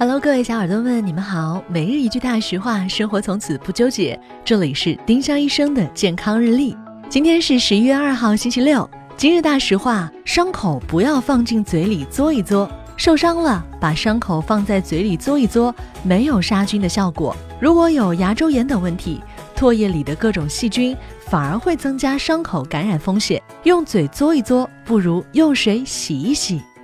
Hello，各位小耳朵们，你们好。每日一句大实话，生活从此不纠结。这里是丁香医生的健康日历。今天是十一月二号，星期六。今日大实话：伤口不要放进嘴里嘬一嘬，受伤了把伤口放在嘴里嘬一嘬，没有杀菌的效果。如果有牙周炎等问题，唾液里的各种细菌反而会增加伤口感染风险。用嘴嘬一嘬，不如用水洗一洗。